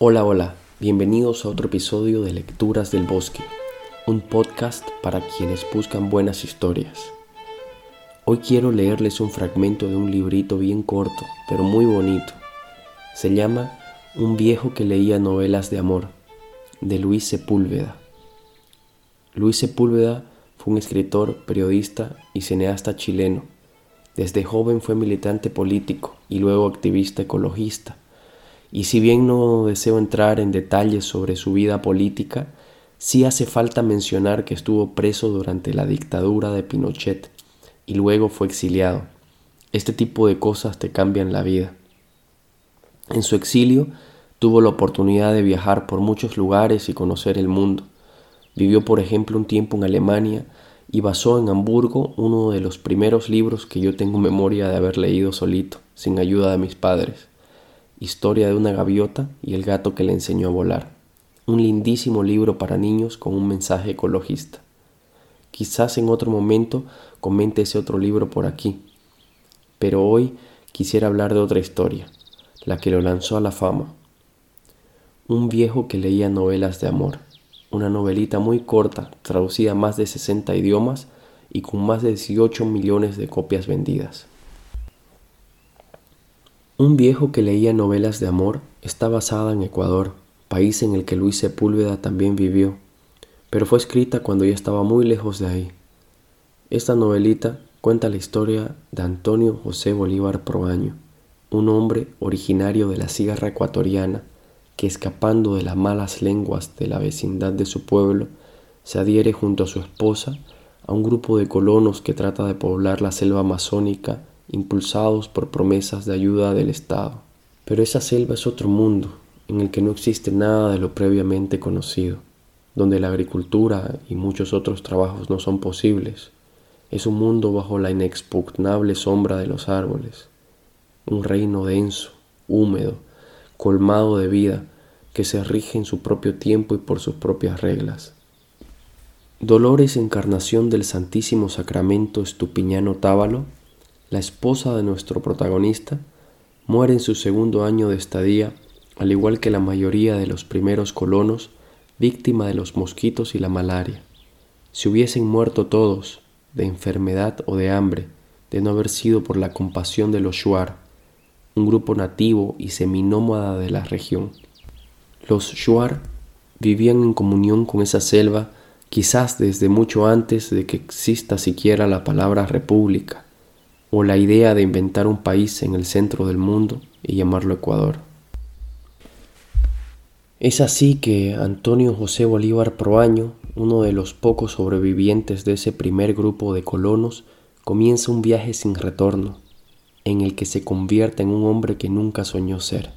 Hola, hola, bienvenidos a otro episodio de Lecturas del Bosque, un podcast para quienes buscan buenas historias. Hoy quiero leerles un fragmento de un librito bien corto, pero muy bonito. Se llama Un viejo que leía novelas de amor, de Luis Sepúlveda. Luis Sepúlveda fue un escritor, periodista y cineasta chileno. Desde joven fue militante político y luego activista ecologista y si bien no deseo entrar en detalles sobre su vida política, sí hace falta mencionar que estuvo preso durante la dictadura de Pinochet y luego fue exiliado. Este tipo de cosas te cambian la vida. En su exilio tuvo la oportunidad de viajar por muchos lugares y conocer el mundo. Vivió, por ejemplo, un tiempo en Alemania y basó en Hamburgo uno de los primeros libros que yo tengo memoria de haber leído solito, sin ayuda de mis padres. Historia de una gaviota y el gato que le enseñó a volar. Un lindísimo libro para niños con un mensaje ecologista. Quizás en otro momento comente ese otro libro por aquí, pero hoy quisiera hablar de otra historia, la que lo lanzó a la fama. Un viejo que leía novelas de amor, una novelita muy corta, traducida a más de 60 idiomas y con más de 18 millones de copias vendidas. Un viejo que leía novelas de amor está basada en Ecuador, país en el que Luis Sepúlveda también vivió, pero fue escrita cuando ya estaba muy lejos de ahí. Esta novelita cuenta la historia de Antonio José Bolívar Proaño, un hombre originario de la sierra ecuatoriana que escapando de las malas lenguas de la vecindad de su pueblo, se adhiere junto a su esposa a un grupo de colonos que trata de poblar la selva amazónica impulsados por promesas de ayuda del Estado. Pero esa selva es otro mundo, en el que no existe nada de lo previamente conocido, donde la agricultura y muchos otros trabajos no son posibles. Es un mundo bajo la inexpugnable sombra de los árboles, un reino denso, húmedo, colmado de vida, que se rige en su propio tiempo y por sus propias reglas. Dolores Encarnación del Santísimo Sacramento Estupiñano Tábalo la esposa de nuestro protagonista, muere en su segundo año de estadía, al igual que la mayoría de los primeros colonos, víctima de los mosquitos y la malaria. Si hubiesen muerto todos, de enfermedad o de hambre, de no haber sido por la compasión de los Shuar, un grupo nativo y seminómada de la región. Los Shuar vivían en comunión con esa selva quizás desde mucho antes de que exista siquiera la palabra república o la idea de inventar un país en el centro del mundo y llamarlo Ecuador. Es así que Antonio José Bolívar Proaño, uno de los pocos sobrevivientes de ese primer grupo de colonos, comienza un viaje sin retorno, en el que se convierte en un hombre que nunca soñó ser.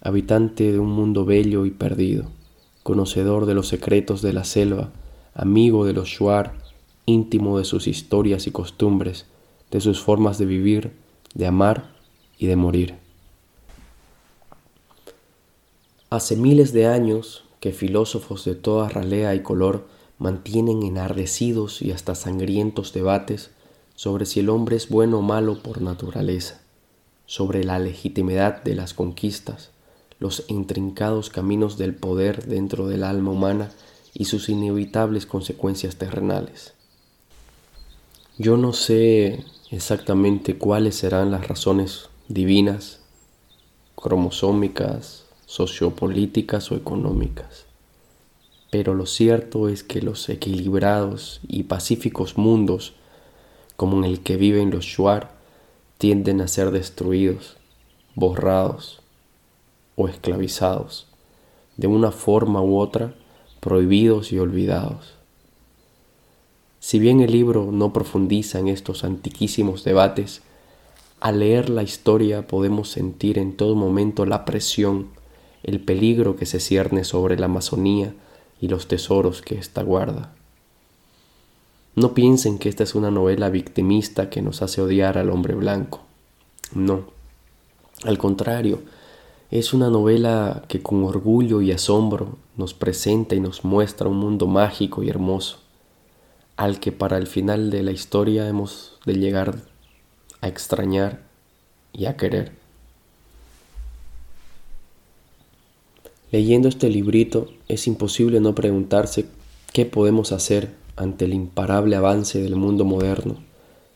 Habitante de un mundo bello y perdido, conocedor de los secretos de la selva, amigo de los Shuar, íntimo de sus historias y costumbres, de sus formas de vivir, de amar y de morir. Hace miles de años que filósofos de toda ralea y color mantienen enardecidos y hasta sangrientos debates sobre si el hombre es bueno o malo por naturaleza, sobre la legitimidad de las conquistas, los intrincados caminos del poder dentro del alma humana y sus inevitables consecuencias terrenales. Yo no sé exactamente cuáles serán las razones divinas, cromosómicas, sociopolíticas o económicas. Pero lo cierto es que los equilibrados y pacíficos mundos, como en el que viven los Shuar, tienden a ser destruidos, borrados o esclavizados, de una forma u otra, prohibidos y olvidados. Si bien el libro no profundiza en estos antiquísimos debates, al leer la historia podemos sentir en todo momento la presión, el peligro que se cierne sobre la Amazonía y los tesoros que ésta guarda. No piensen que esta es una novela victimista que nos hace odiar al hombre blanco. No. Al contrario, es una novela que con orgullo y asombro nos presenta y nos muestra un mundo mágico y hermoso al que para el final de la historia hemos de llegar a extrañar y a querer. Leyendo este librito es imposible no preguntarse qué podemos hacer ante el imparable avance del mundo moderno,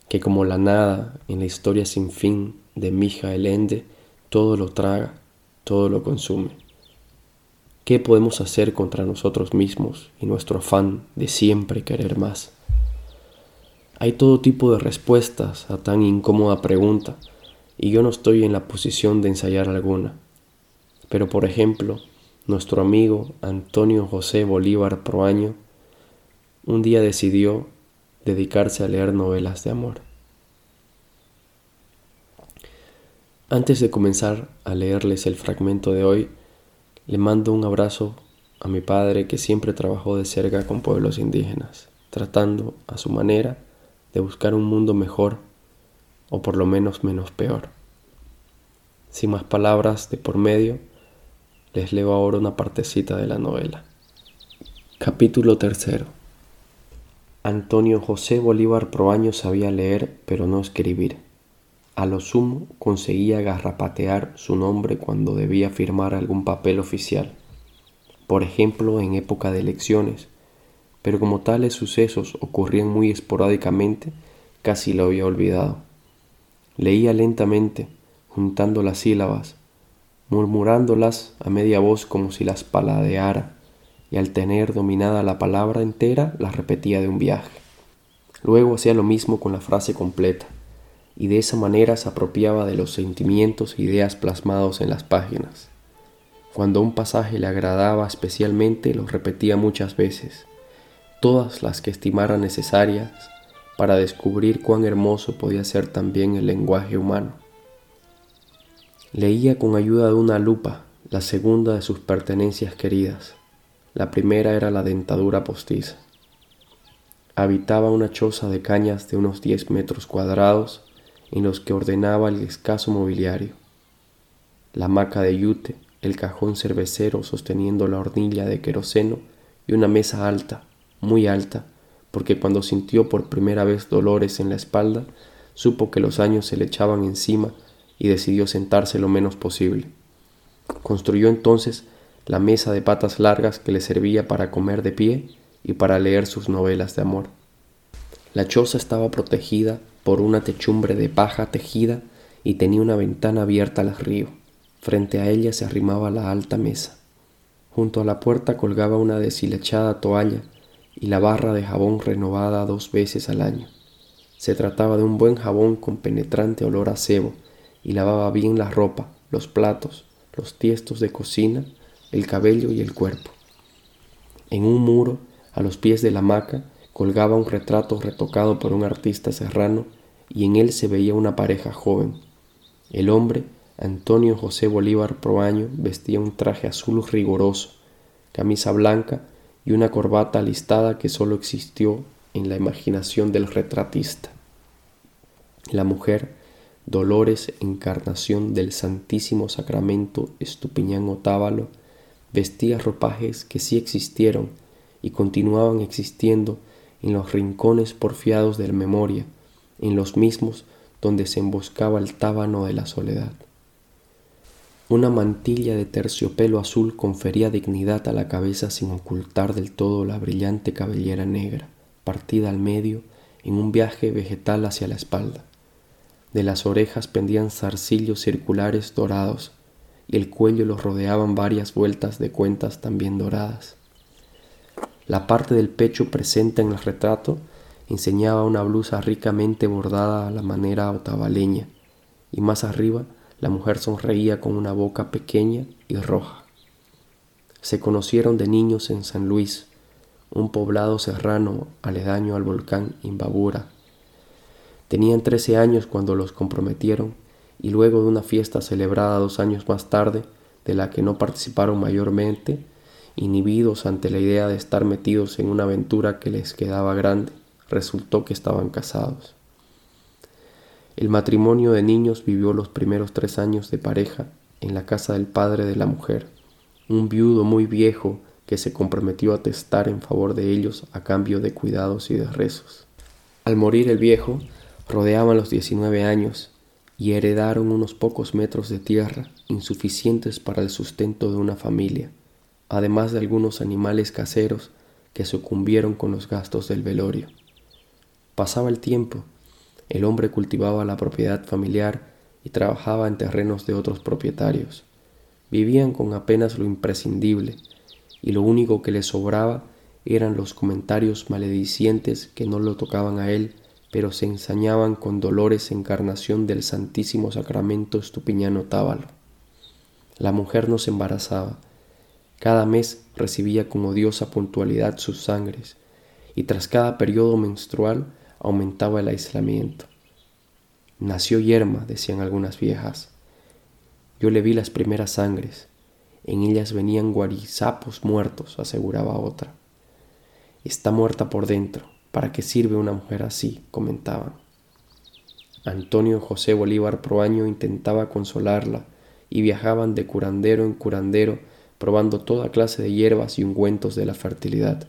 que como la nada en la historia sin fin de Mijael Ende, todo lo traga, todo lo consume. ¿Qué podemos hacer contra nosotros mismos y nuestro afán de siempre querer más? Hay todo tipo de respuestas a tan incómoda pregunta y yo no estoy en la posición de ensayar alguna. Pero por ejemplo, nuestro amigo Antonio José Bolívar Proaño un día decidió dedicarse a leer novelas de amor. Antes de comenzar a leerles el fragmento de hoy, le mando un abrazo a mi padre que siempre trabajó de cerca con pueblos indígenas, tratando a su manera de buscar un mundo mejor o por lo menos menos peor. Sin más palabras de por medio, les leo ahora una partecita de la novela. Capítulo tercero. Antonio José Bolívar Proaño sabía leer, pero no escribir. A lo sumo conseguía garrapatear su nombre cuando debía firmar algún papel oficial, por ejemplo en época de elecciones, pero como tales sucesos ocurrían muy esporádicamente, casi lo había olvidado. Leía lentamente, juntando las sílabas, murmurándolas a media voz como si las paladeara y al tener dominada la palabra entera la repetía de un viaje. Luego hacía lo mismo con la frase completa, y de esa manera se apropiaba de los sentimientos e ideas plasmados en las páginas. Cuando un pasaje le agradaba especialmente, lo repetía muchas veces, todas las que estimara necesarias para descubrir cuán hermoso podía ser también el lenguaje humano. Leía con ayuda de una lupa la segunda de sus pertenencias queridas, la primera era la dentadura postiza. Habitaba una choza de cañas de unos 10 metros cuadrados en los que ordenaba el escaso mobiliario. La hamaca de yute, el cajón cervecero sosteniendo la hornilla de queroseno y una mesa alta, muy alta, porque cuando sintió por primera vez dolores en la espalda, supo que los años se le echaban encima y decidió sentarse lo menos posible. Construyó entonces la mesa de patas largas que le servía para comer de pie y para leer sus novelas de amor. La choza estaba protegida por una techumbre de paja tejida y tenía una ventana abierta al río. Frente a ella se arrimaba la alta mesa. Junto a la puerta colgaba una deshilachada toalla y la barra de jabón renovada dos veces al año. Se trataba de un buen jabón con penetrante olor a cebo y lavaba bien la ropa, los platos, los tiestos de cocina el cabello y el cuerpo. En un muro, a los pies de la hamaca, colgaba un retrato retocado por un artista serrano y en él se veía una pareja joven. El hombre, Antonio José Bolívar Proaño, vestía un traje azul rigoroso, camisa blanca y una corbata listada que sólo existió en la imaginación del retratista. La mujer, Dolores Encarnación del Santísimo Sacramento Estupiñán Otávalo, vestía ropajes que sí existieron y continuaban existiendo en los rincones porfiados de la memoria, en los mismos donde se emboscaba el tábano de la soledad. Una mantilla de terciopelo azul confería dignidad a la cabeza sin ocultar del todo la brillante cabellera negra, partida al medio en un viaje vegetal hacia la espalda. De las orejas pendían zarcillos circulares dorados, y el cuello lo rodeaban varias vueltas de cuentas también doradas. La parte del pecho presente en el retrato enseñaba una blusa ricamente bordada a la manera otavaleña, y más arriba la mujer sonreía con una boca pequeña y roja. Se conocieron de niños en San Luis, un poblado serrano aledaño al volcán Imbabura. Tenían trece años cuando los comprometieron y luego de una fiesta celebrada dos años más tarde, de la que no participaron mayormente, inhibidos ante la idea de estar metidos en una aventura que les quedaba grande, resultó que estaban casados. El matrimonio de niños vivió los primeros tres años de pareja en la casa del padre de la mujer, un viudo muy viejo que se comprometió a testar en favor de ellos a cambio de cuidados y de rezos. Al morir el viejo, rodeaban los 19 años y heredaron unos pocos metros de tierra insuficientes para el sustento de una familia, además de algunos animales caseros que sucumbieron con los gastos del velorio. Pasaba el tiempo, el hombre cultivaba la propiedad familiar y trabajaba en terrenos de otros propietarios. Vivían con apenas lo imprescindible, y lo único que le sobraba eran los comentarios maledicientes que no lo tocaban a él, pero se ensañaban con dolores encarnación del Santísimo Sacramento Estupiñano Tábalo. La mujer no se embarazaba, cada mes recibía con odiosa puntualidad sus sangres, y tras cada periodo menstrual aumentaba el aislamiento. Nació yerma, decían algunas viejas. Yo le vi las primeras sangres. En ellas venían guarizapos muertos, aseguraba otra. Está muerta por dentro. ¿Para qué sirve una mujer así? comentaban. Antonio José Bolívar Proaño intentaba consolarla y viajaban de curandero en curandero probando toda clase de hierbas y ungüentos de la fertilidad.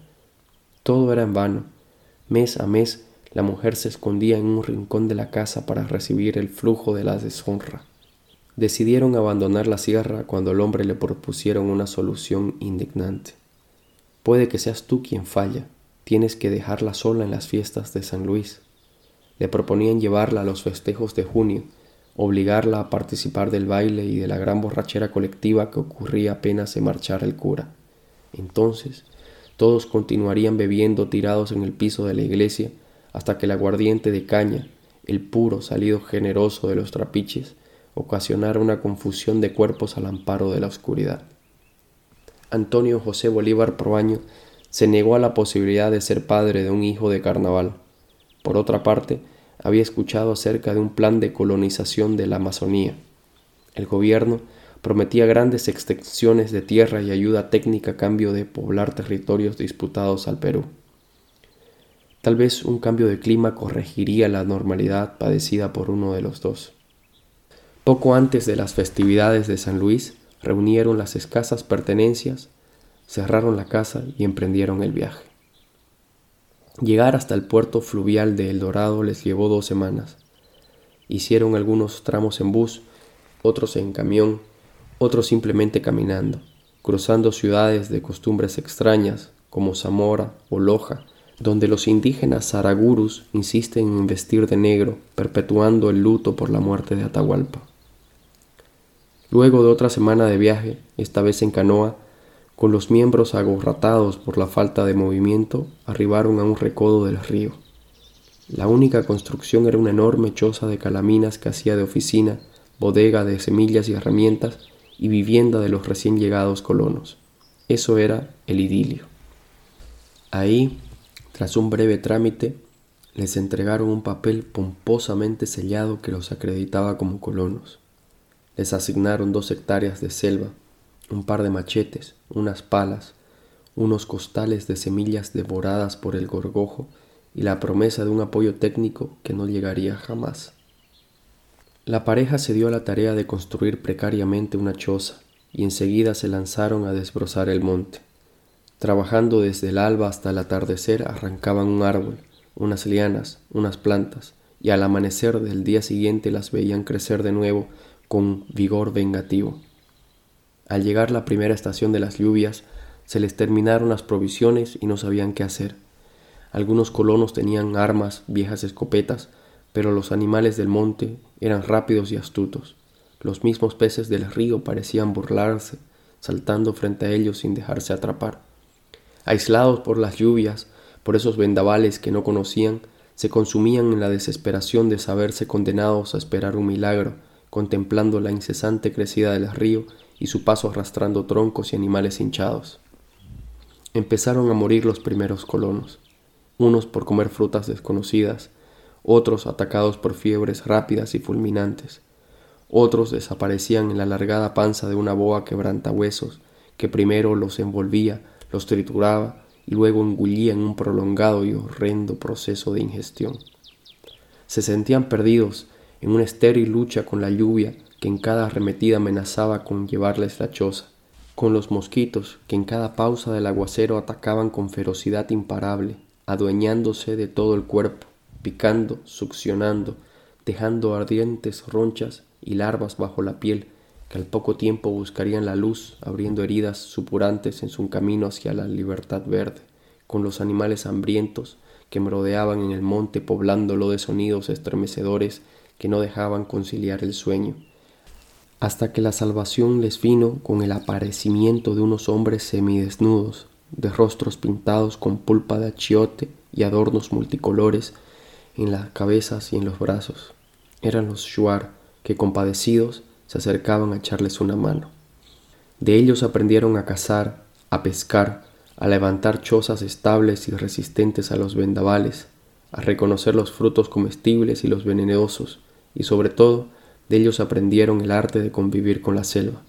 Todo era en vano. Mes a mes la mujer se escondía en un rincón de la casa para recibir el flujo de la deshonra. Decidieron abandonar la sierra cuando el hombre le propusieron una solución indignante. Puede que seas tú quien falla, tienes que dejarla sola en las fiestas de San Luis. Le proponían llevarla a los festejos de junio, obligarla a participar del baile y de la gran borrachera colectiva que ocurría apenas se marchara el cura. Entonces, todos continuarían bebiendo tirados en el piso de la iglesia hasta que el aguardiente de caña, el puro salido generoso de los trapiches, ocasionara una confusión de cuerpos al amparo de la oscuridad. Antonio José Bolívar Proaño se negó a la posibilidad de ser padre de un hijo de carnaval. Por otra parte, había escuchado acerca de un plan de colonización de la Amazonía. El gobierno prometía grandes extensiones de tierra y ayuda técnica a cambio de poblar territorios disputados al Perú. Tal vez un cambio de clima corregiría la normalidad padecida por uno de los dos. Poco antes de las festividades de San Luis, reunieron las escasas pertenencias, cerraron la casa y emprendieron el viaje. Llegar hasta el puerto fluvial de El Dorado les llevó dos semanas. Hicieron algunos tramos en bus, otros en camión, otros simplemente caminando, cruzando ciudades de costumbres extrañas como Zamora o Loja, donde los indígenas zaragurus insisten en vestir de negro, perpetuando el luto por la muerte de Atahualpa. Luego de otra semana de viaje, esta vez en canoa, con los miembros agorratados por la falta de movimiento, arribaron a un recodo del río. La única construcción era una enorme choza de calaminas que hacía de oficina, bodega de semillas y herramientas y vivienda de los recién llegados colonos. Eso era el idilio. Ahí tras un breve trámite, les entregaron un papel pomposamente sellado que los acreditaba como colonos. Les asignaron dos hectáreas de selva, un par de machetes, unas palas, unos costales de semillas devoradas por el gorgojo y la promesa de un apoyo técnico que no llegaría jamás. La pareja se dio a la tarea de construir precariamente una choza y enseguida se lanzaron a desbrozar el monte. Trabajando desde el alba hasta el atardecer arrancaban un árbol, unas lianas, unas plantas, y al amanecer del día siguiente las veían crecer de nuevo con vigor vengativo. Al llegar la primera estación de las lluvias, se les terminaron las provisiones y no sabían qué hacer. Algunos colonos tenían armas, viejas escopetas, pero los animales del monte eran rápidos y astutos. Los mismos peces del río parecían burlarse, saltando frente a ellos sin dejarse atrapar. Aislados por las lluvias, por esos vendavales que no conocían, se consumían en la desesperación de saberse condenados a esperar un milagro, contemplando la incesante crecida del río y su paso arrastrando troncos y animales hinchados. Empezaron a morir los primeros colonos, unos por comer frutas desconocidas, otros atacados por fiebres rápidas y fulminantes, otros desaparecían en la alargada panza de una boa quebrantahuesos que primero los envolvía los trituraba y luego engullía en un prolongado y horrendo proceso de ingestión. Se sentían perdidos en una estéril lucha con la lluvia que en cada arremetida amenazaba con llevarles la choza, con los mosquitos que en cada pausa del aguacero atacaban con ferocidad imparable, adueñándose de todo el cuerpo, picando, succionando, dejando ardientes ronchas y larvas bajo la piel que al poco tiempo buscarían la luz, abriendo heridas supurantes en su camino hacia la libertad verde, con los animales hambrientos que me rodeaban en el monte poblándolo de sonidos estremecedores que no dejaban conciliar el sueño, hasta que la salvación les vino con el aparecimiento de unos hombres semidesnudos, de rostros pintados con pulpa de achiote y adornos multicolores en las cabezas y en los brazos. Eran los shuar que compadecidos se acercaban a echarles una mano. De ellos aprendieron a cazar, a pescar, a levantar chozas estables y resistentes a los vendavales, a reconocer los frutos comestibles y los venenosos, y sobre todo de ellos aprendieron el arte de convivir con la selva.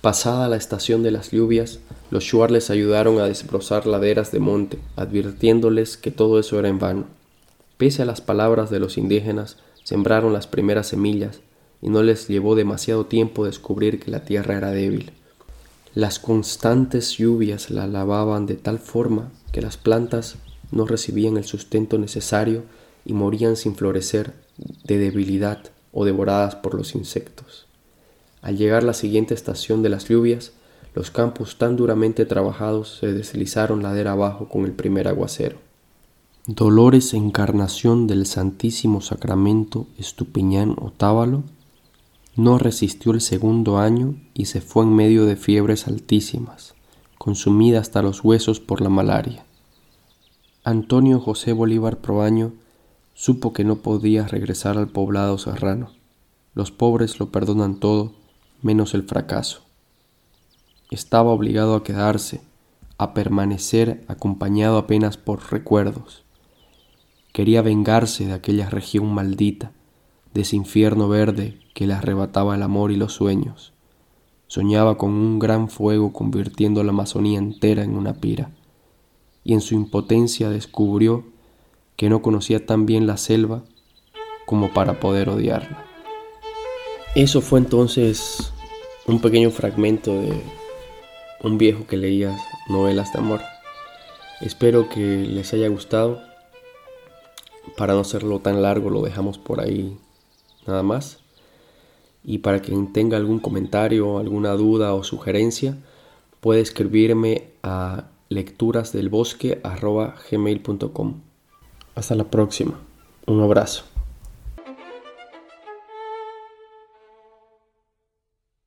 Pasada la estación de las lluvias, los shuar les ayudaron a desbrozar laderas de monte, advirtiéndoles que todo eso era en vano. Pese a las palabras de los indígenas, sembraron las primeras semillas y no les llevó demasiado tiempo descubrir que la tierra era débil. Las constantes lluvias la lavaban de tal forma que las plantas no recibían el sustento necesario y morían sin florecer de debilidad o devoradas por los insectos. Al llegar la siguiente estación de las lluvias, los campos tan duramente trabajados se deslizaron ladera abajo con el primer aguacero. Dolores Encarnación del Santísimo Sacramento Estupiñán Otávalo no resistió el segundo año y se fue en medio de fiebres altísimas, consumida hasta los huesos por la malaria. Antonio José Bolívar Proaño Supo que no podía regresar al poblado serrano. Los pobres lo perdonan todo, menos el fracaso. Estaba obligado a quedarse, a permanecer acompañado apenas por recuerdos. Quería vengarse de aquella región maldita, de ese infierno verde que le arrebataba el amor y los sueños. Soñaba con un gran fuego convirtiendo la Amazonía entera en una pira, y en su impotencia descubrió que no conocía tan bien la selva como para poder odiarla. Eso fue entonces un pequeño fragmento de un viejo que leía novelas de amor. Espero que les haya gustado. Para no hacerlo tan largo lo dejamos por ahí nada más. Y para quien tenga algún comentario, alguna duda o sugerencia, puede escribirme a lecturasdelbosque.gmail.com. Hasta la próxima. Un abrazo.